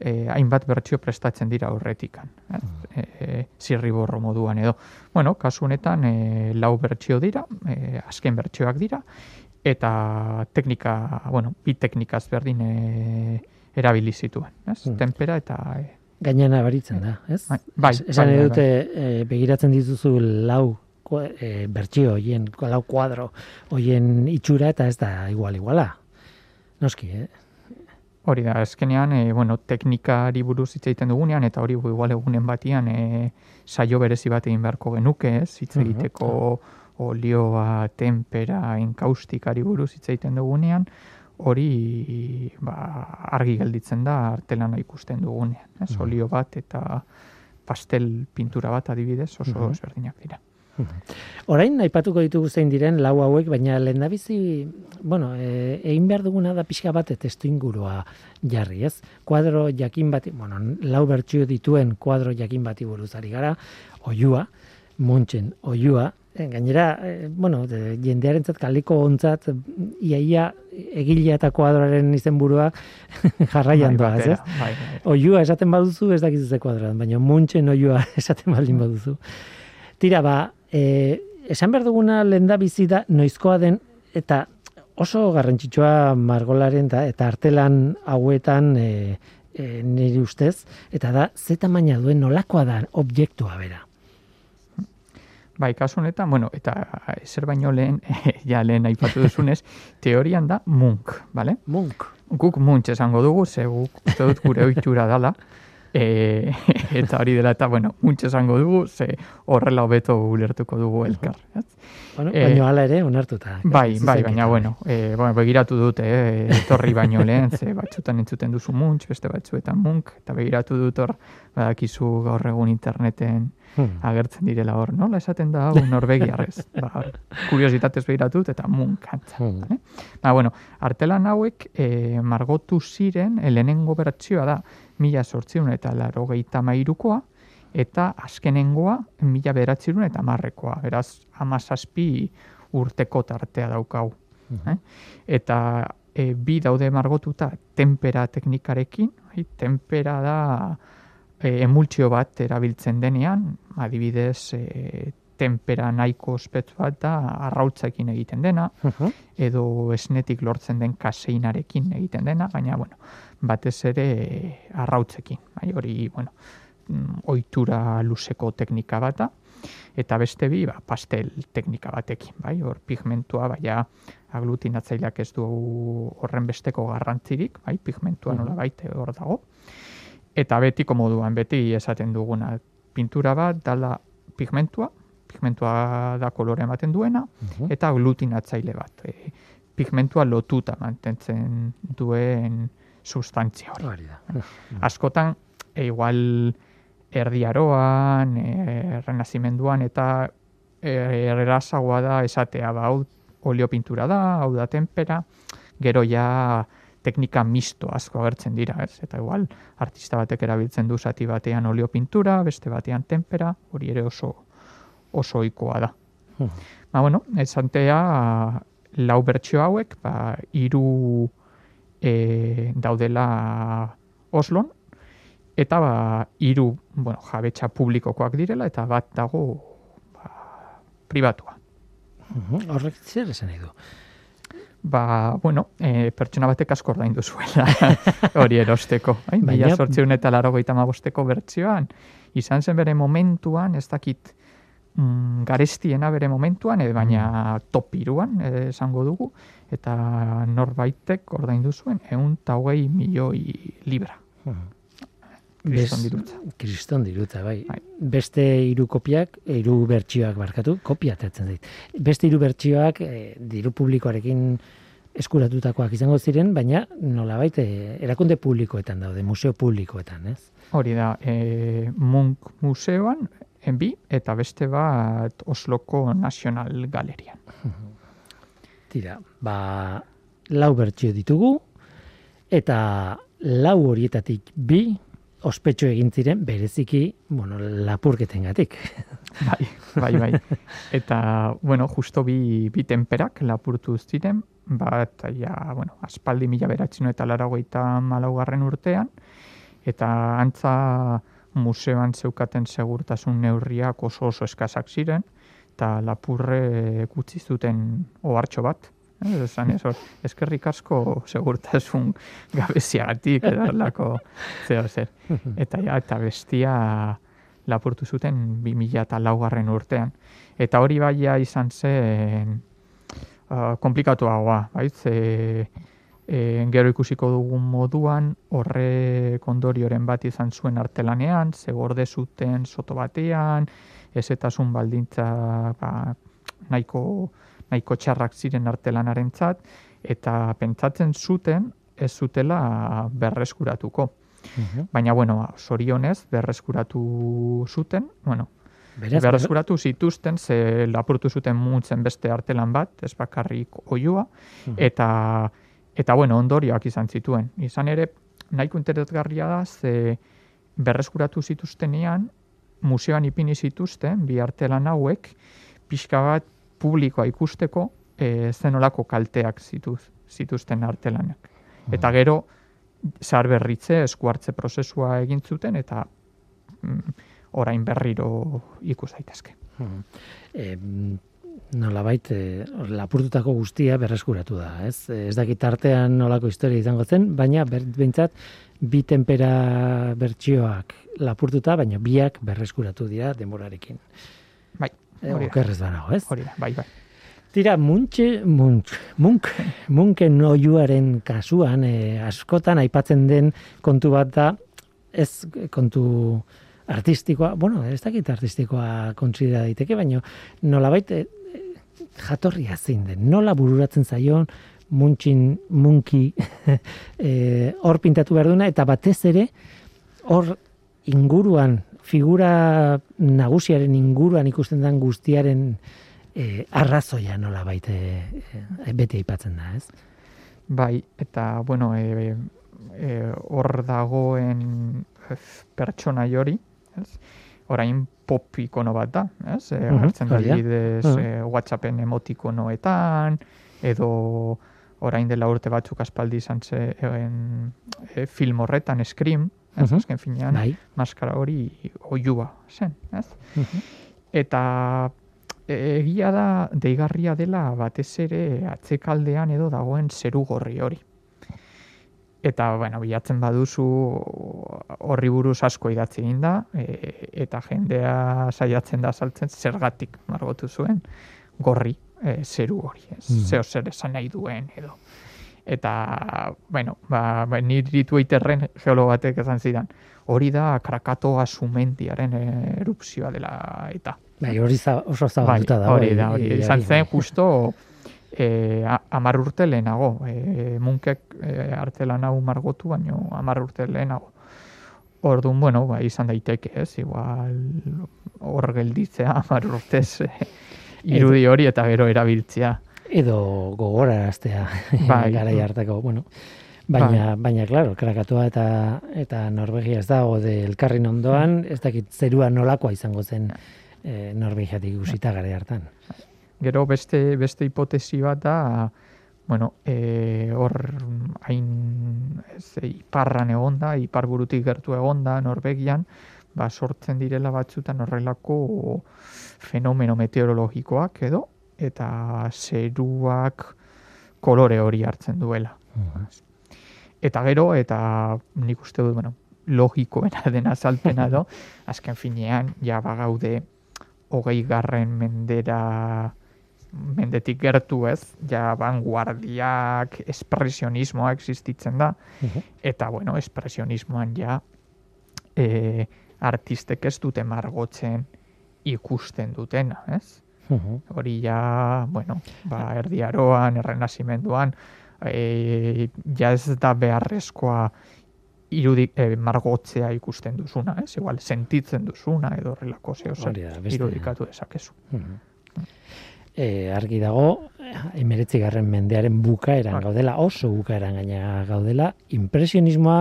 e, hainbat bertsio prestatzen dira horretikan. Ez? E, zirriborro moduan edo. Bueno, kasu honetan e, lau bertsio dira, e, azken bertsioak dira, eta teknika, bueno, bi teknikaz berdin e, erabili zituen, ez? Hmm. Tempera eta e, Gaina nabaritzen da, ez? Bai, bai, Es- Esan bai, bai, dute eh, begiratzen dituzu lau eh, bertsio hoien, lau kuadro hoien itxura eta ez da igual iguala. Noski, eh? Hori da, azkenean, e, bueno, teknikari buruz hitz egiten dugunean, eta hori igual egunen batian e, saio berezi bat egin beharko genuke, ez? Hitz Mhm. egiteko olioa, tempera, enkaustikari buruz hitz egiten dugunean, hori ba, argi gelditzen da artelana ikusten dugunean, ez? Mhm. Olio bat eta pastel pintura bat adibidez oso Mhm. ezberdinak dira. Orain aipatuko ditugu zein diren lau hauek, baina lehendabizi, bueno, e, egin behar duguna da pixka bat testu ingurua jarri, ez? Kuadro jakin bati, bueno, lau bertsio dituen kuadro jakin bati buruz ari gara, oiua, muntxen oiua, e, gainera, e, bueno, de, jendearentzat kaliko ontzat, iaia egilea eta kuadroaren izenburua jarraian Bai, doaz, ez? bai, bai. Oiua esaten baduzu ez dakizu ze kuadroan, baina muntxen oiua esaten baldin baduzu. Tira ba, e, esan behar duguna lenda bizi da noizkoa den eta oso garrantzitsua margolaren da, eta artelan hauetan e, e, niri ustez, eta da ze tamaina duen nolakoa da objektua bera. Bai, kasu honetan, bueno, eta zer baino lehen, ja lehen aipatu duzunez, teorian da munk, bale? Munk. Guk muntx esango dugu, ze guk uste dut gure ohitura dala, e, eta hori dela, eta bueno, muntx esango dugu, ze horrela hobeto ulertuko dugu elkar. Ez? Bueno, Eh, baino hala ere, onartuta. Bai, bai, baina bueno, e, bueno, begiratu dut, eh, etorri baino lehen, ze batzutan entzuten duzu muntx, beste batzuetan munk, eta begiratu dut hor, badakizu gaur egun interneten Hmm. agertzen direla hor, nola esaten da hau norvegiarrez. ba, kuriositatez begiratu dut eta munkantza. Hmm. Vale? Ba, bueno, artelan hauek e, margotu ziren, e, lehenengo bertsioa da, mila sortziun eta laro mairukoa, eta azkenengoa mila beratzerun eta marrekoa. Beraz, amazazpi urteko tartea daukau. eh? Eta e, bi daude margotuta tempera teknikarekin, bai? tempera da e, emultsio bat erabiltzen denean, adibidez, e, tempera nahiko ospetsu bat da arrautzekin egiten dena, Mhm. edo esnetik lortzen den kaseinarekin egiten dena, baina, bueno, batez ere arrautzekin. Bai, hori, bueno, mm, ohitura luzeko teknika bata, eta beste bi, ba, pastel teknika batekin, bai, hor pigmentua, baina aglutinatzaileak ez du horren besteko garrantzirik, bai, pigmentua Mhm. nola baite hor dago. Eta betiko moduan, beti esaten duguna, pintura bat dala pigmentua, pigmentua da kolore ematen duena, Mhm. eta aglutinatzaile bat. E, pigmentua lotuta mantentzen duen sustantzia hori. Hori da. Askotan, e, igual erdiaroan, e, renazimenduan, eta e, errazagoa da esatea, ba, hau olio pintura da, hau da tempera, gero ja teknika misto asko agertzen dira, ez? Eta igual artista batek erabiltzen du zati batean olio pintura, beste batean tempera, hori ere oso oso ohikoa da. Mhm. Ba, bueno, esantea lau bertsio hauek, ba, hiru e, daudela Oslon, eta ba, hiru bueno, jabetza publikokoak direla, eta bat dago ba, pribatua. Mhm. Horrek zer esan nahi du. Ba, bueno, e, pertsona batek asko ordaindu zuela hori erosteko. Bai? Baina- Mila sortzeun eta laro bosteko bertsioan, izan zen bere momentuan, ez dakit mm, garestiena bere momentuan, e, baina top iruan, e, esango dugu, eta norbaitek ordaindu zuen, egun eta hogei milioi libra. Kriston dirutza. Kriston dirutza, bai. Bai. Beste hiru kopiak, hiru bertsioak barkatu, kopia atetzen dit. Beste hiru bertsioak eh, diru publikoarekin eskuratutakoak izango ziren, baina nolabait eh, erakunde publikoetan daude, museo publikoetan, ez? Hori da, e, Munk museoan, bi, eta beste bat Osloko National Galerian. Tira, ba, lau bertsio ditugu, eta lau horietatik bi ospetxo egin ziren bereziki, bueno, lapurketengatik. Bai, bai, bai. Eta, bueno, justo bi, bi temperak lapurtu ziren, bat, ja, bueno, aspaldi mila beratzen eta laragoita malaugarren urtean, eta antza museoan zeukaten segurtasun neurriak oso oso eskasak ziren, eta lapurre gutzi zuten ohartxo bat. Eh, Esan ez, hor, eskerrik asko segurtasun gabeziagatik edo lako zeo zer. Eta ja, eta bestia lapurtu zuten 2000 eta laugarren urtean. Eta hori baia izan zen uh, komplikatuagoa, bai, ze e, gero ikusiko dugun moduan, horre kondorioren bat izan zuen artelanean, ze gorde zuten soto batean, ezetasun baldintza ba, nahiko, nahiko txarrak ziren artelanarentzat eta pentsatzen zuten ez zutela berreskuratuko. Baina, bueno, sorionez, berreskuratu zuten, bueno, Beraz, berreskuratu zituzten, ze lapurtu zuten muntzen beste artelan bat, ez bakarrik oiua, eta, eta bueno, ondorioak izan zituen. Izan ere, nahiko interesgarria da, ze berreskuratu zituztenean, museoan ipini zituzten, bi artelan hauek, pixka bat publikoa ikusteko, e, zenolako kalteak zituz, zituzten artelanak. Eta gero, zahar berritze, eskuartze prozesua egin zuten, eta mm, orain berriro ikus daitezke. e, nolabait e, lapurtutako guztia berreskuratu da, ez? Ez dakit artean nolako historia izango zen, baina behintzat bi tempera bertsioak lapurtuta, baina biak berreskuratu dira denborarekin. Bai, E, hori da, okerrez banago, ez? hori da, bai, bai. Tira, muntxe, muntx, munk, munken oiuaren kasuan, e, askotan aipatzen den kontu bat da, ez kontu artistikoa, bueno, ez dakit artistikoa kontsidera daiteke, baina nolabait e, e, jatorria zein den, nola bururatzen zaion, muntxin, munki, e, hor pintatu behar duena, eta batez ere, hor inguruan, figura nagusiaren inguruan ikusten den guztiaren e, arrazoia nola baite e, beti aipatzen da, ez? Bai, eta, bueno, e, e, hor dagoen ez, pertsonai hori, ez? Orain pop ikono bat da, ez? E, agertzen da hori da. adibidez Mhm. e, WhatsAppen emotikonoetan, edo orain dela urte batzuk aspaldi izan zen e, film horretan, Scream, ez? Mhm. Azken finean, Bai. maskara hori oiua zen, ez? Mhm. Eta e, egia da deigarria dela batez ere atzekaldean edo dagoen zeru gorri hori. Eta, bueno, bilatzen baduzu horri buruz asko idatzi egin da, e, eta jendea saiatzen da saltzen zergatik margotu zuen gorri e, zeru hori, ez? Mhm. Zeo zer esan nahi duen edo. Eta, bueno, ba, ba niri Twitterren geolo batek esan zidan, hori da Krakatoa sumendiaren erupzioa dela eta. Bai, hori za, oso Bai, zabalduta da. hori da, hori. Izan zen justo e, amar urte lehenago. E, munkek e, artelan hau margotu, baino amar urte lehenago. Orduan, bueno, ba, izan daiteke, ez? Igual hor gelditzea amar urtez e, irudi hori eta gero erabiltzea. Edo gogoraraztea Bai. garai hartako, bueno. Baina, baina, claro, Krakatoa eta eta Norvegia ez dago de elkarrin ondoan, ez dakit zerua nolakoa izango zen e, Norvegiatik ikusita garai hartan. Gero beste, beste hipotesi bat da, bueno, e, hor hain ez, iparran egonda, iparburutik gertu egonda, Norvegian, ba, sortzen direla batzutan horrelako fenomeno meteorologikoak edo, eta zeruak kolore hori hartzen duela. Eta gero, eta nik uste dut, bueno, logikoena den azalpena do, azken finean, ja bagaude hogei garren mendera mendetik gertu ez, ja vanguardiak, espresionismoa existitzen da, eta bueno, espresionismoan ja e, artistek ez dute margotzen ikusten dutena, ez? Mhm. Hori ja, bueno, ba, erdiaroan, errenazimenduan, e, ja ez da beharrezkoa irudi, eh, margotzea ikusten duzuna, ez? Igual, sentitzen duzuna edo horrelako zeo irudikatu dezakezu. E, argi dago, emeretzi garren mendearen bukaeran Bai. gaudela, oso bukaeran gaina gaudela, impresionismoa,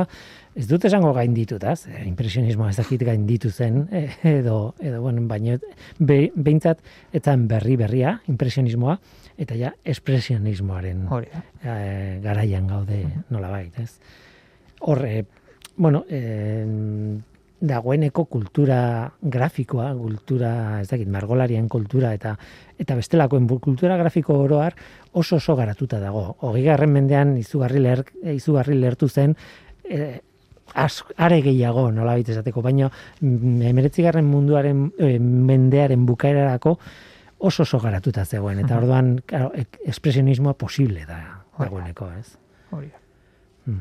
ez dut esango gainditutaz, e, impresionismoa ez dakit gainditu zen, e, edo, edo bueno, baina be, behintzat, etzan berri berria, impresionismoa, eta ja, espresionismoaren e, garaian gaude nolabait, ez? Hor, e, bueno, e, dagoeneko kultura grafikoa, kultura, ez dakit, margolarien kultura eta eta bestelakoen kultura grafiko oroar oso oso garatuta dago. Hogeigarren mendean izugarri leher, izugarri lehertu zen e, az, are gehiago nolabait esateko, baina emeretzigarren munduaren e, mendearen bukaerarako oso oso garatuta zegoen, eta orduan, claro, ek- espresionismoa posible da dagoeneko, ez? Hori da.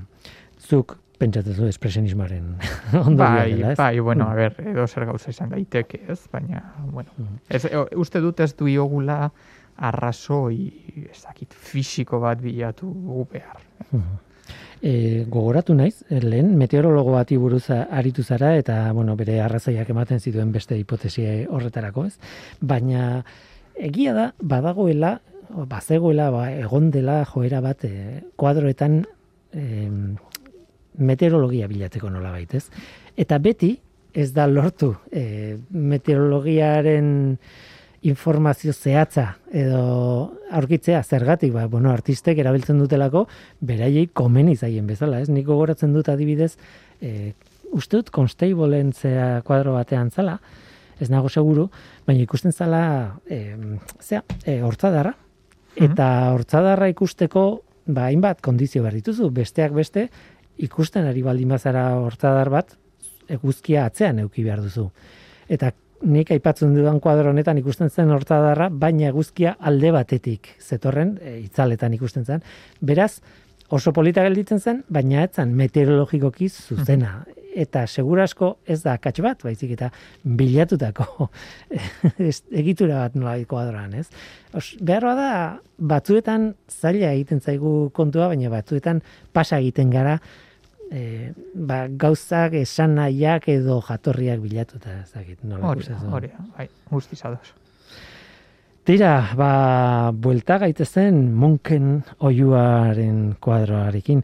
Zuk pentsatzen zu espresionismoaren ondorio Bai, dela, ez? bai, bueno, a ber, edo zer gauza izan daiteke, ez? Baina, bueno, Mm. ez, e, uste dut ez du iogula arrazoi, ez dakit, fisiko bat bilatu behar. E, gogoratu naiz, lehen meteorologo bati buruz aritu zara eta bueno, bere arrazoiak ematen zituen beste hipotesi horretarako, ez? Baina egia da badagoela, bazegoela, ba, egon dela joera bat e, kuadroetan e, meteorologia bilatzeko nolabait, ez? Eta beti ez da lortu e, meteorologiaren informazio zehatza edo aurkitzea zergatik ba bueno artistek erabiltzen dutelako beraiei komeni zaien bezala ez? Nik gogoratzen dut adibidez e, uste dut Constableen zea kuadro batean zala ez nago seguru baina ikusten zala e, zea e, hortzadarra. Eta hortzadarra ikusteko ba hainbat kondizio behar dituzu besteak beste ikusten ari baldin bazara hortzadar bat eguzkia atzean euki behar duzu eta nik aipatzen dudan kuadro honetan ikusten zen hortadarra, baina eguzkia alde batetik zetorren, e, itzaletan ikusten zen. Beraz, oso polita gelditzen zen, baina etzan meteorologikoki zuzena. Eta segurasko ez da akats bat, baizik eta bilatutako egitura bat nola kuadroan, ez? Os, beharroa da, batzuetan zaila egiten zaigu kontua, baina batzuetan pasa egiten gara, e, ba, gauzak esan nahiak edo jatorriak bilatuta, ez dakit, nola Hori, hori, bai, guztiz ados. Tira, ba, buelta gaitezen munken oiuaren kuadroarekin.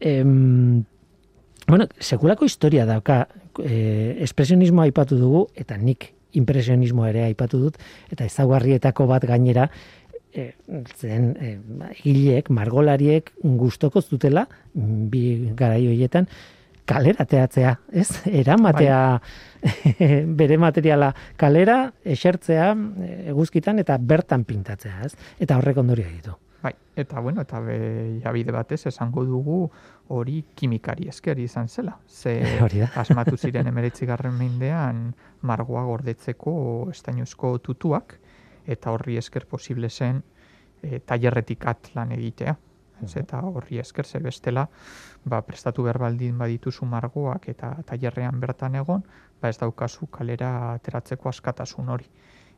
Em, bueno, sekulako historia dauka, e, espresionismoa aipatu dugu, eta nik impresionismoa ere aipatu dut, eta ezaugarrietako bat gainera, e, zen e, egileek, margolariek gustoko zutela, bi garai horietan, kalera teatzea, ez? Eramatea bere materiala kalera, esertzea e, eguzkitan eta bertan pintatzea, ez? Eta horrek ondorio ditu. Bai, eta bueno, eta jabide batez esango dugu hori kimikari esker izan zela. Ze asmatu ziren emeretzi garren mendean margoa gordetzeko estainuzko tutuak, eta horri esker posible zen e, tailerretik at lan egitea. Ez, eta horri esker ze bestela, ba, prestatu behar baldin badituzu margoak eta tailerrean bertan egon, ba ez daukazu kalera ateratzeko askatasun hori.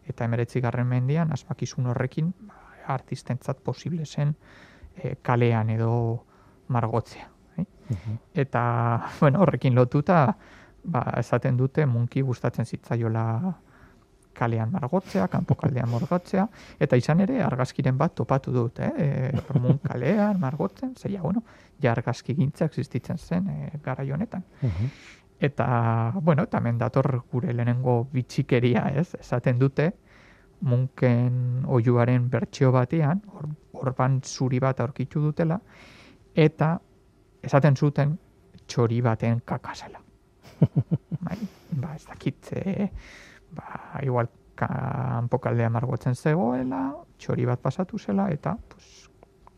Eta emeretzi garren mendian, asmakizun horrekin, ba, artistentzat posible zen e, kalean edo margotzea. bai? Eta, bueno, horrekin lotuta, ba, esaten dute munki gustatzen zitzaiola kalean margotzea, kanpokaldean morgotzea, eta izan ere argazkiren bat topatu dut, eh? E, mun kalean margotzen, zeia, bueno, ja argazki gintza existitzen zen e, garai honetan. Eta, bueno, eta hemen dator gure lehenengo bitxikeria, ez? Esaten dute, munken oiuaren bertsio batean, or, orban zuri bat aurkitu dutela, eta esaten zuten txori baten kakasela. bai, ba, ez dakit, e, ba, igual kanpokaldea margotzen zegoela, txori bat pasatu zela, eta pues,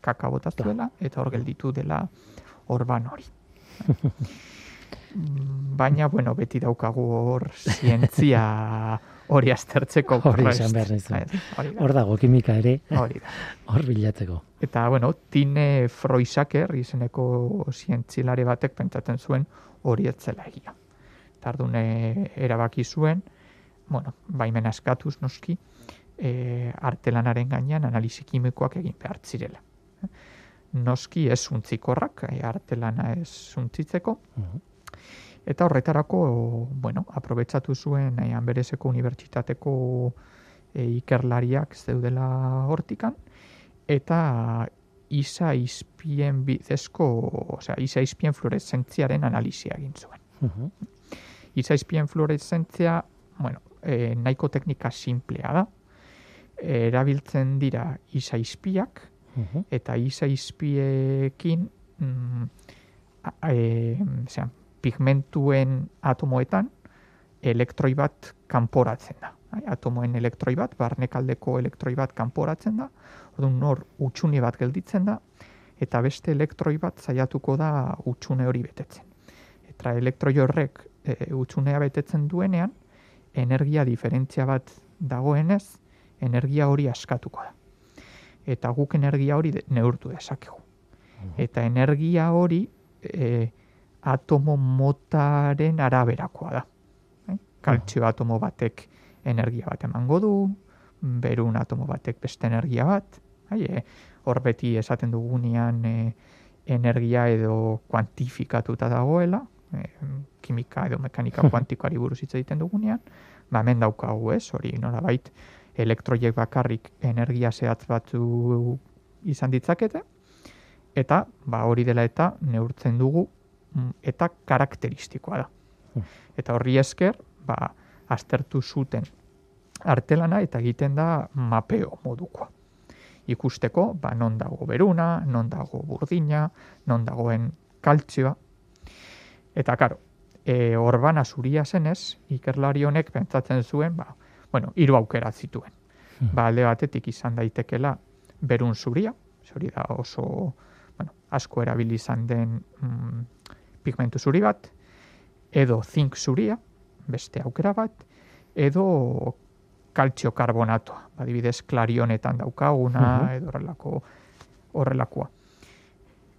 kaka botaztuela, eta hor gelditu dela orban hori. Baina, bueno, beti daukagu hor zientzia hori aztertzeko Hori esan behar da. Hor dago kimika ere, Hori da. hor bilatzeko. Eta, bueno, Tine Freusaker izeneko zientzilare batek pentsatzen zuen hori ez zela egia. Tardune erabaki zuen, bueno, baimena eskatuz noski, e, artelanaren gainean analisi kimikoak egin behar zirela. Noski ez untzikorrak, e, artelana ez untzitzeko, Eta horretarako, bueno, aprobetsatu zuen eh, Anbereseko Unibertsitateko e, ikerlariak zeudela hortikan, eta isa izpien bidezko, osea, isa izpien fluoreszentziaren analizia egin zuen. Mhm. Isa izpien fluoreszentzia, bueno, e, nahiko teknika simplea da. E, erabiltzen dira isa izpiak, Mhm. eta isa izpiekin mm, a- e, zean, pigmentuen atomoetan elektroi bat kanporatzen da. Atomoen elektroi bat, barnekaldeko elektroi bat kanporatzen da, orduan nor utxune bat gelditzen da, eta beste elektroi bat saiatuko da utxune hori betetzen. Eta elektroi horrek e, utxunea betetzen duenean, energia diferentzia bat dagoenez, energia hori askatuko da. Eta guk energia hori neurtu dezakegu. Eta energia hori e, atomo motaren araberakoa da. Eh? Kaltzio atomo batek energia bat emango du, berun atomo batek beste energia bat, bai, e, hor beti esaten dugunean e, energia edo kuantifikatuta dagoela, e, kimika edo mekanika kuantikoari buruz hitz egiten dugunean, ba hemen daukagu ez, hori nolabait elektroiek bakarrik energia zehatz batzu izan ditzakete, eta ba hori dela eta neurtzen dugu mm, eta karakteristikoa da. Eta horri esker, ba, aztertu zuten artelana eta egiten da mapeo modukoa. Ikusteko, ba, non dago beruna, non dago burdina, non dagoen kaltzioa. Eta, karo, e, orbana zuria zenez, ikerlari honek pentsatzen zuen, ba, bueno, hiru aukera zituen. Ba, alde batetik izan daitekela berun zuria, hori da oso, bueno, asko erabili izan den mm, pigmentu zuri bat, edo zink zuria, beste aukera bat, edo kaltzio karbonatoa, adibidez klarionetan daukaguna, Mhm. edo horrelako horrelakoa.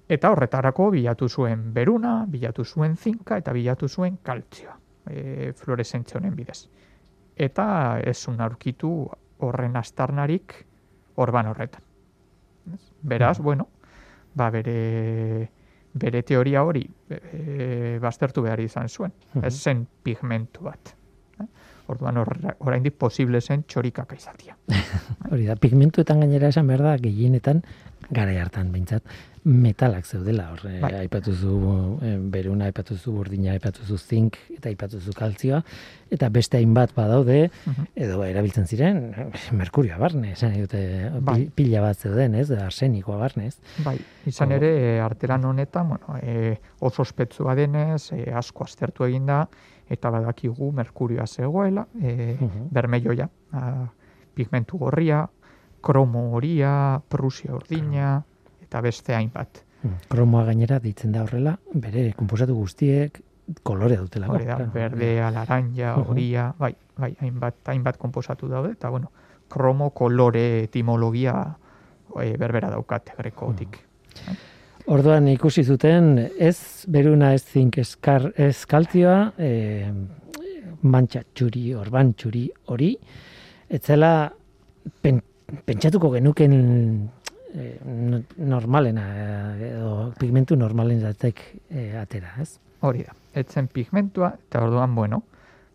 Eta horretarako bilatu zuen beruna, bilatu zuen zinka eta bilatu zuen kaltzioa, e, fluoreszentzia honen bidez. Eta ez aurkitu horren astarnarik orban horretan. Beraz, bueno, ba bere bere teoria hori e, baztertu behar izan zuen. Ez zen pigmentu bat. Eh? Orduan oraindik posible zen txorikaka izatia. Hori da, pigmentuetan gainera esan behar da, gehienetan, gara hartan behintzat, metalak zeudela, hor, Bai. aipatu zu eh, beruna, aipatu zu burdina, aipatu zu zink, eta aipatu zu kaltzioa, eta beste hainbat badaude, Mhm. edo erabiltzen ziren, merkurioa barne, esan dute, Bai. pi- pila bat zeuden, ez, arsenikoa barne, ez? Bai, izan ere, artelan honetan, bueno, e, oso ospetsua denez, e, asko aztertu egin da, eta badakigu merkurioa zegoela, e, Mhm. bermeioia, a, pigmentu gorria, kromo horia, prusia urdina, eta beste hainbat. Kromoa gainera deitzen da horrela, bere konposatu guztiek kolore dutela. Hori da, berdea, laranja, Mhm. horia, bai, bai, hainbat, hainbat konposatu daude, eta bueno, kromo kolore etimologia e, berbera daukate grekotik. Orduan ikusi zuten ez beruna ez zink eskar ez kaltzioa, e, mantxa txuri, orban txuri hori, etzela pen, pentsatuko genuken e, no- normalena eh, edo pigmentu normalen zatek e, atera, ez? Hori da, etzen pigmentua, eta orduan, bueno,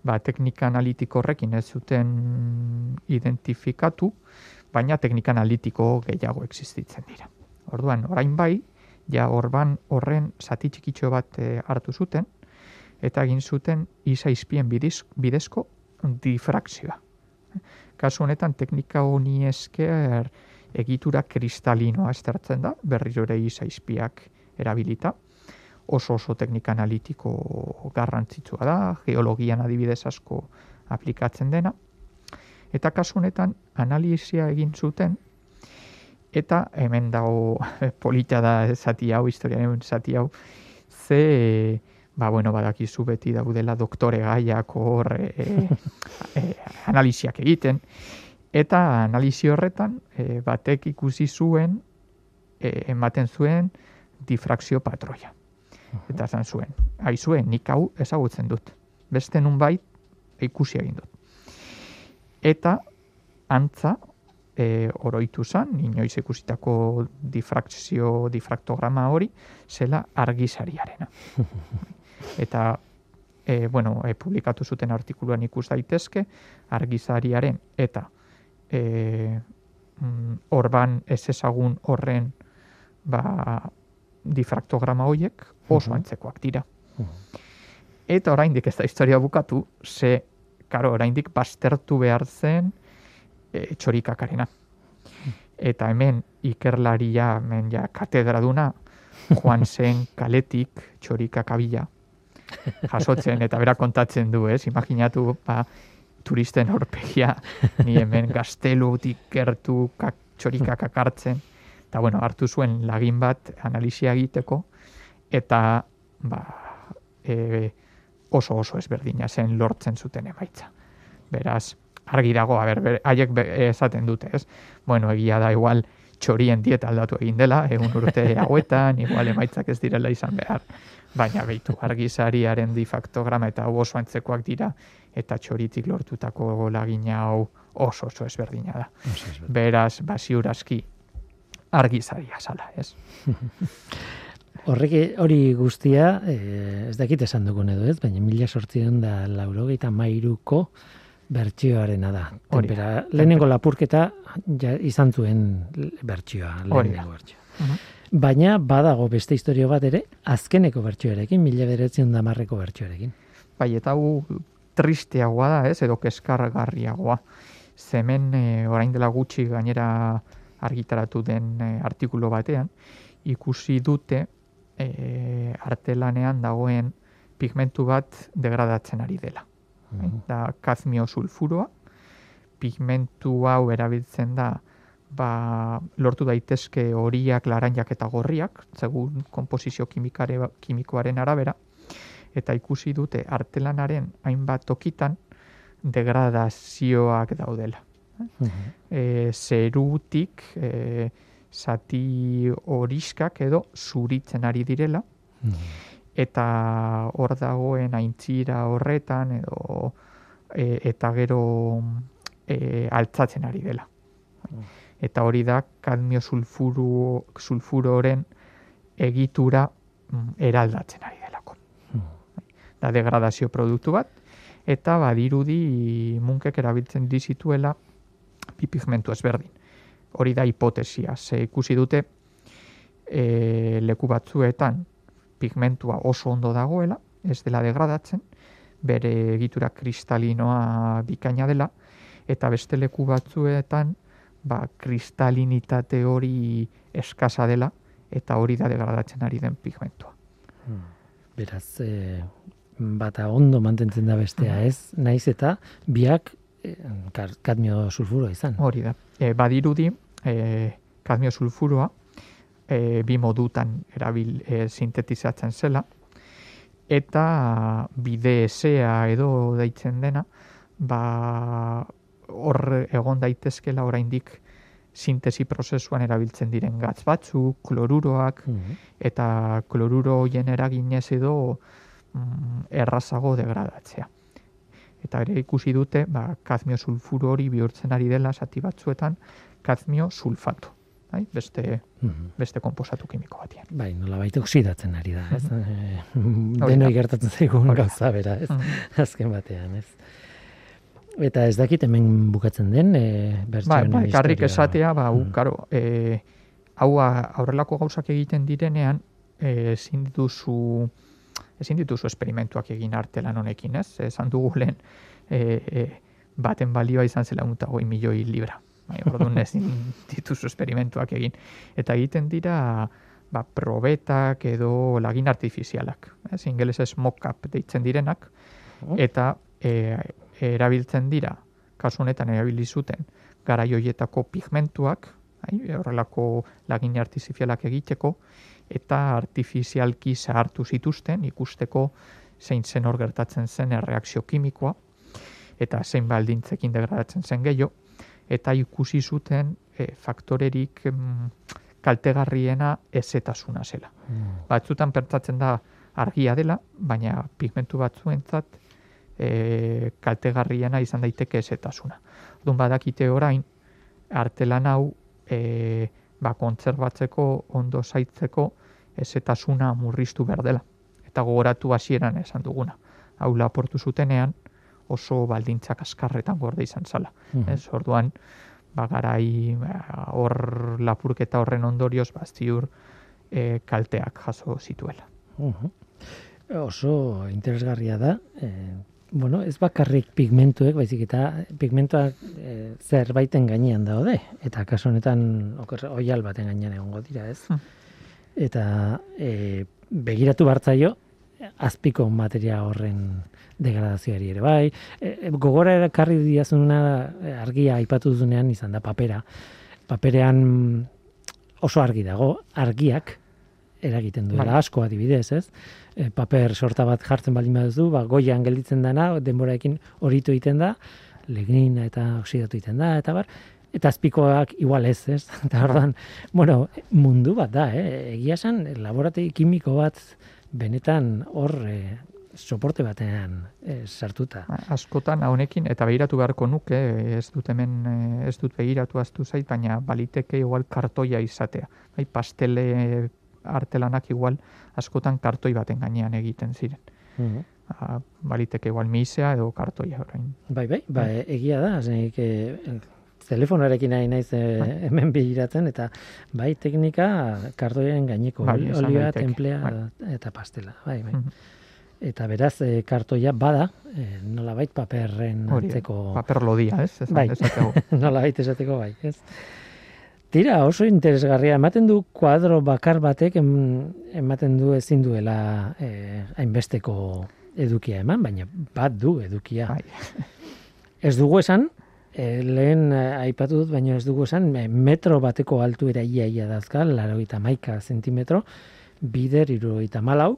ba, teknika analitiko horrekin ez zuten identifikatu, baina teknika analitiko gehiago existitzen dira. Orduan, orain bai, ja orban horren zati txikitxo bat eh, hartu zuten, eta egin zuten isa izpien bidezko difrakzioa. Kasu honetan teknika honi esker egitura kristalinoa estertzen da, berriro ere isa izpiak erabilita oso oso teknika analitiko garrantzitsua da, geologian adibidez asko aplikatzen dena. Eta kasu honetan analizia egin zuten eta hemen dago polita da zati hau, historiaren zati hau, ze ba, bueno, badakizu beti daudela doktore gaiak hor e, e, analiziak egiten. Eta analizi horretan e, batek ikusi zuen, e, ematen zuen difrakzio patroia. Eta esan zuen, aizue, nik hau ezagutzen dut. Beste nunbait ikusi egin dut. Eta antza e, oroitu zan, inoiz ikusitako difrakzio, difraktograma hori, zela argizariarena. Eta e, bueno, e, publikatu zuten artikuluan ikus daitezke argizariaren eta e, mm, orban ez ezagun horren ba, difraktograma hoiek oso Mhm. antzekoak dira. Eta oraindik ez da historia bukatu, ze, karo, oraindik baztertu behar zen e, txorikakarena. Eta hemen ikerlaria, hemen ja katedraduna, joan zen kaletik txorikakabila jasotzen, eta bera kontatzen du, ez? Imaginatu, ba, turisten horpegia, ni hemen gaztelutik gertu kak, txorikak akartzen, eta bueno, hartu zuen lagin bat analisia egiteko, eta ba, e, oso oso ezberdina zen lortzen zuten emaitza. Beraz, argi dago, a ber, haiek esaten dute, ez? Bueno, egia da igual txorien dieta aldatu egin dela, egun urte hauetan, igual emaitzak ez direla izan behar. Baina behitu, argizariaren difaktograma eta oso antzekoak dira, eta txoritik lortutako lagina hau oso oso ezberdina da. Beraz, basiurazki argizaria zala, ez? Horrek hori guztia, eh, ez dakit esan dugun edo ez, baina mila sortzion da laurogeita mairuko bertsioarena da. Tempera, lehenengo lapurketa ja, izan zuen bertsioa, lehenengo bertsioa. Mhm. Baina badago beste historio bat ere, azkeneko bertsioarekin, mila beretzen damarreko bertsioarekin. Bai, eta hau tristeagoa da, ez, edo keskargarriagoa. Zemen e, orain dela gutxi gainera argitaratu den e, artikulu batean, ikusi dute e, artelanean dagoen pigmentu bat degradatzen ari dela. Bai, Da kadmio sulfuroa, pigmentu hau erabiltzen da ba, lortu daitezke horiak, laranjak eta gorriak, segun komposizio kimikare, kimikoaren arabera, eta ikusi dute artelanaren hainbat tokitan degradazioak daudela. E, zerutik e, zati horiskak edo zuritzen ari direla, eta hor dagoen aintzira horretan edo e, eta gero e, altzatzen ari dela. Eta hori da kadmio sulfuru, sulfuroren egitura mm, eraldatzen ari. Da degradazio produktu bat, eta badirudi munkek erabiltzen dizituela bi pigmentu ezberdin. Hori da hipotesia, ze ikusi dute e, leku batzuetan pigmentua oso ondo dagoela, ez dela degradatzen, bere egitura kristalinoa bikaina dela, eta beste leku batzuetan ba, kristalinitate hori eskasa dela, eta hori da degradatzen ari den pigmentua. Beraz, e, bata ondo mantentzen da bestea, ez? Naiz eta biak e, kar- kadmio sulfuro izan. Hori da. E, badirudi, e, kadmio sulfuroa, e, bi modutan erabil e, sintetizatzen zela, eta bide esea edo deitzen dena, ba, hor egon daitezkela oraindik sintesi prozesuan erabiltzen diren gatz batzuk, kloruroak, Mhm. eta kloruro hoien eraginez edo mm, errazago degradatzea. Eta ere ikusi dute, ba, kadmio sulfuro hori bihurtzen ari dela zati batzuetan kadmio sulfato. Bai? Beste, Mhm. beste komposatu kimiko batean. Bai, nola baita oksidatzen ari da, ez? Eh, da. Denoi gertatzen zaigun gauza bera, ez? Mhm. Azken batean, ez? Eta ez dakit hemen bukatzen den, e, bertsioen bai, karrik historia. esatea, ba, hau, Mm. karo, e, hau aurrelako gauzak egiten direnean, ezin dituzu ezin dituzu esperimentuak egin artelan honekin, ez? Esan dugu lehen, e, e, baten balioa izan zela unta goi milioi libra. Bai, orduan ezin dituzu esperimentuak egin. Eta egiten dira, ba, probetak edo lagin artifizialak. Ez, ingelesez mock-up deitzen direnak, Oh. eta e, erabiltzen dira, kasu honetan erabili zuten, garaioietako pigmentuak, bai, horrelako lagin artifizialak egiteko, eta artifizialki zahartu zituzten ikusteko zein zen hor gertatzen zen erreakzio kimikoa, eta zein baldintzekin degradatzen zen gehiago, eta ikusi zuten e, faktorerik mm, kaltegarriena ezetasuna zela. Mm. Batzutan pentsatzen da argia dela, baina pigmentu batzuentzat e, kaltegarriena izan daiteke ezetasuna. Orduan badakite orain artelan hau e, ba, kontserbatzeko, ondo zaitzeko ezetasuna murriztu behar dela. Eta gogoratu hasieran esan duguna. Hau laportu zutenean oso baldintzak askarretan gorde izan zala. Mhm. Ez, orduan, ba, garai ba, hor lapurketa horren ondorioz, ba, ziur e, kalteak jaso zituela. Uhu. Oso interesgarria da. E, bueno, ez bakarrik pigmentuek, baizik eta pigmentuak e, zerbaiten gainean daude. Eta kasu honetan oial baten gainean egongo dira, ez? Hmm. Eta e, begiratu bartzaio, azpiko materia horren degradazioari ere bai. E, e, gogora erakarri diazuna e, argia aipatu duzunean izan da papera. Paperean oso argi dago, argiak eragiten duela Bai. asko adibidez, ez? E, paper sorta bat jartzen baldin baduzu, ba goian gelditzen dana, denboraekin horitu egiten da, lignina eta oksidatu egiten da eta bar. Eta azpikoak igual ez, ez? Eta orduan, bueno, mundu bat da, eh? Egia esan, laborategi kimiko bat benetan hor eh, soporte batean eh, sartuta. Askotan honekin eta begiratu beharko nuke, ez dut hemen eh, ez dut begiratu aztu zait, baina baliteke igual kartoia izatea. Bai, pastele artelanak igual askotan kartoi baten gainean egiten ziren. Mhm. Ba, baliteke igual misea edo kartoia orain. Bai, bai, ba, egia da, zenik, e, telefonarekin nahi naiz e, hemen begiratzen, eta bai, teknika kartoien gaineko Bai, olioa, templea bai. eta pastela, bai, bai. Mhm. Eta beraz, e, kartoia bada, e, nolabait paperren Hori, antzeko... paper lodia, ez? Esan Bai. nolabait esateko bai, ez? Tira, oso interesgarria, ematen du kuadro bakar batek em, ematen du ezin duela hainbesteko edukia eman, baina bat du edukia. Bai. Ez dugu esan, e, lehen eh, aipatu dut, baina ez dugu esan, eh, metro bateko altuera ia ia dazka, laro eta maika zentimetro, bider irurogeita malau,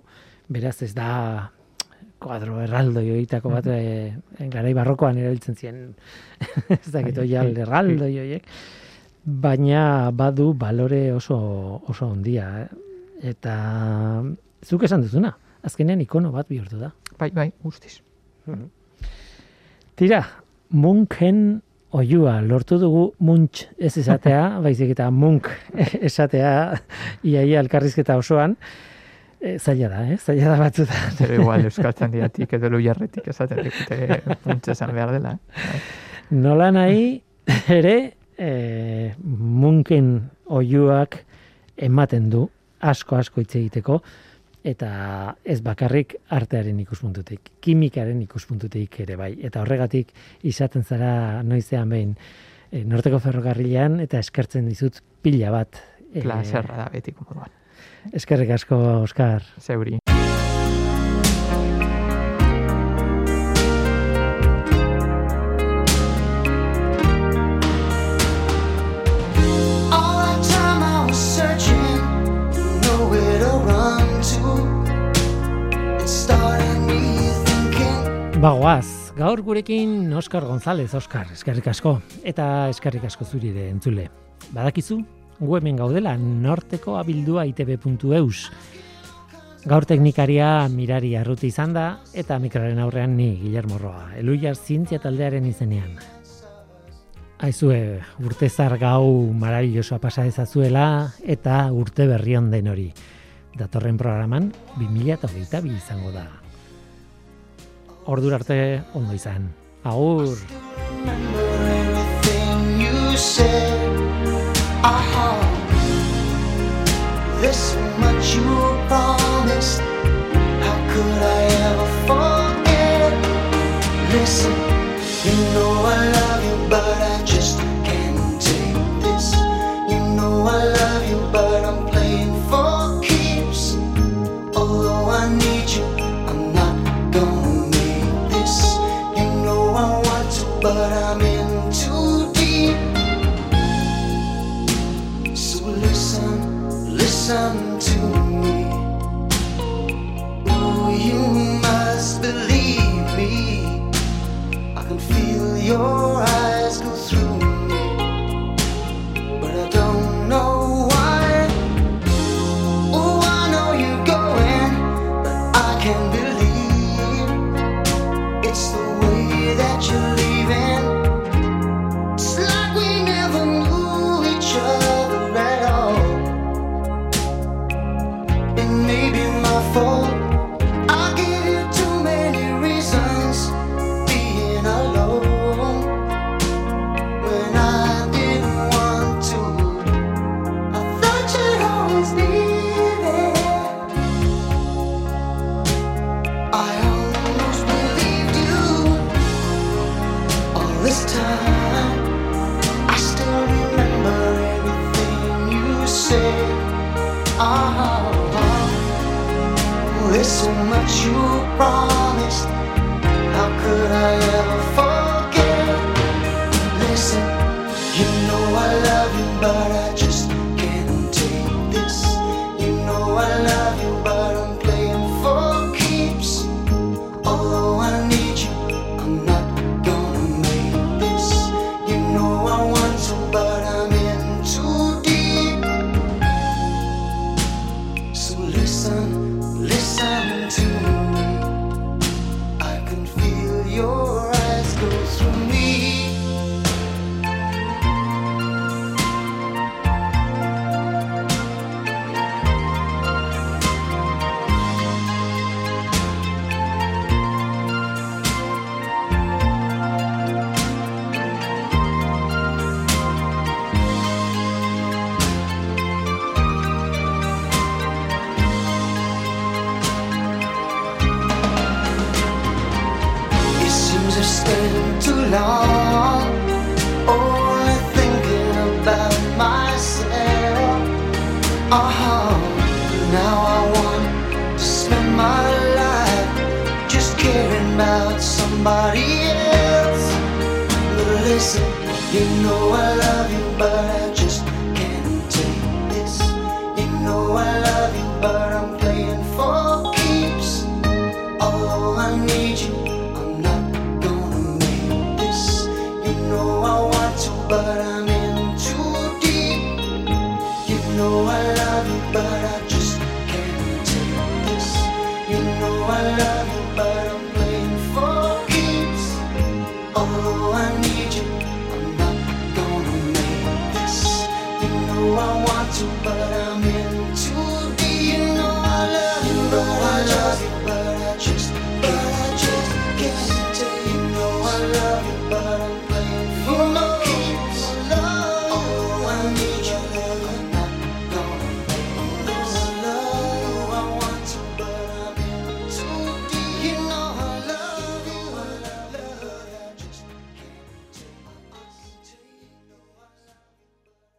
beraz ez da kuadro erraldoi horietako bat e, garai barrokoan erabiltzen ziren ez dakit bai. erraldoi horiek baina badu balore oso oso handia eh? eta zuk esan duzuna azkenean ikono bat bihurtu da Bai, bai, guztiz. Tira, munken oiua lortu dugu muntx ez esatea, baizik eta munk esatea iaia elkarrizketa osoan. E, zaila da, eh? Zaila da batzutan. Zero igual euskaltzen diatik edo lujarretik esaten dikute puntxe esan behar dela. Eh? Nola nahi ere e, munken oiuak ematen du asko asko hitz egiteko eta ez bakarrik artearen ikuspuntutik, kimikaren ikuspuntutik ere bai. Eta horregatik izaten zara noizean behin e, norteko ferrokarrilean eta eskertzen dizut pila bat. e, Plazerra da betiko moduan. eskerrik asko, Oskar. Zeuri. Bagoaz, gaur gurekin Oskar González, Oskar, eskerrik asko. Eta eskerrik asko zuri ere entzule. Badakizu, gu hemen gaudela norteko abildua itb.eus. Gaur teknikaria mirari arruti izan da, eta mikroaren aurrean ni, Guillermo Roa, eluiar zientzia taldearen izenean. Aizue, urte zar gau marabillosoa pasa ezazuela, eta urte berri den hori. Datorren programan, 2022 izango da. Ordura arte ondo izan. Agur! So much you promised. How could I ever forget? Listen, you know I love you, but I just can't take this. You know I love you, but I'm playing for keeps. Although I need you, I'm not gonna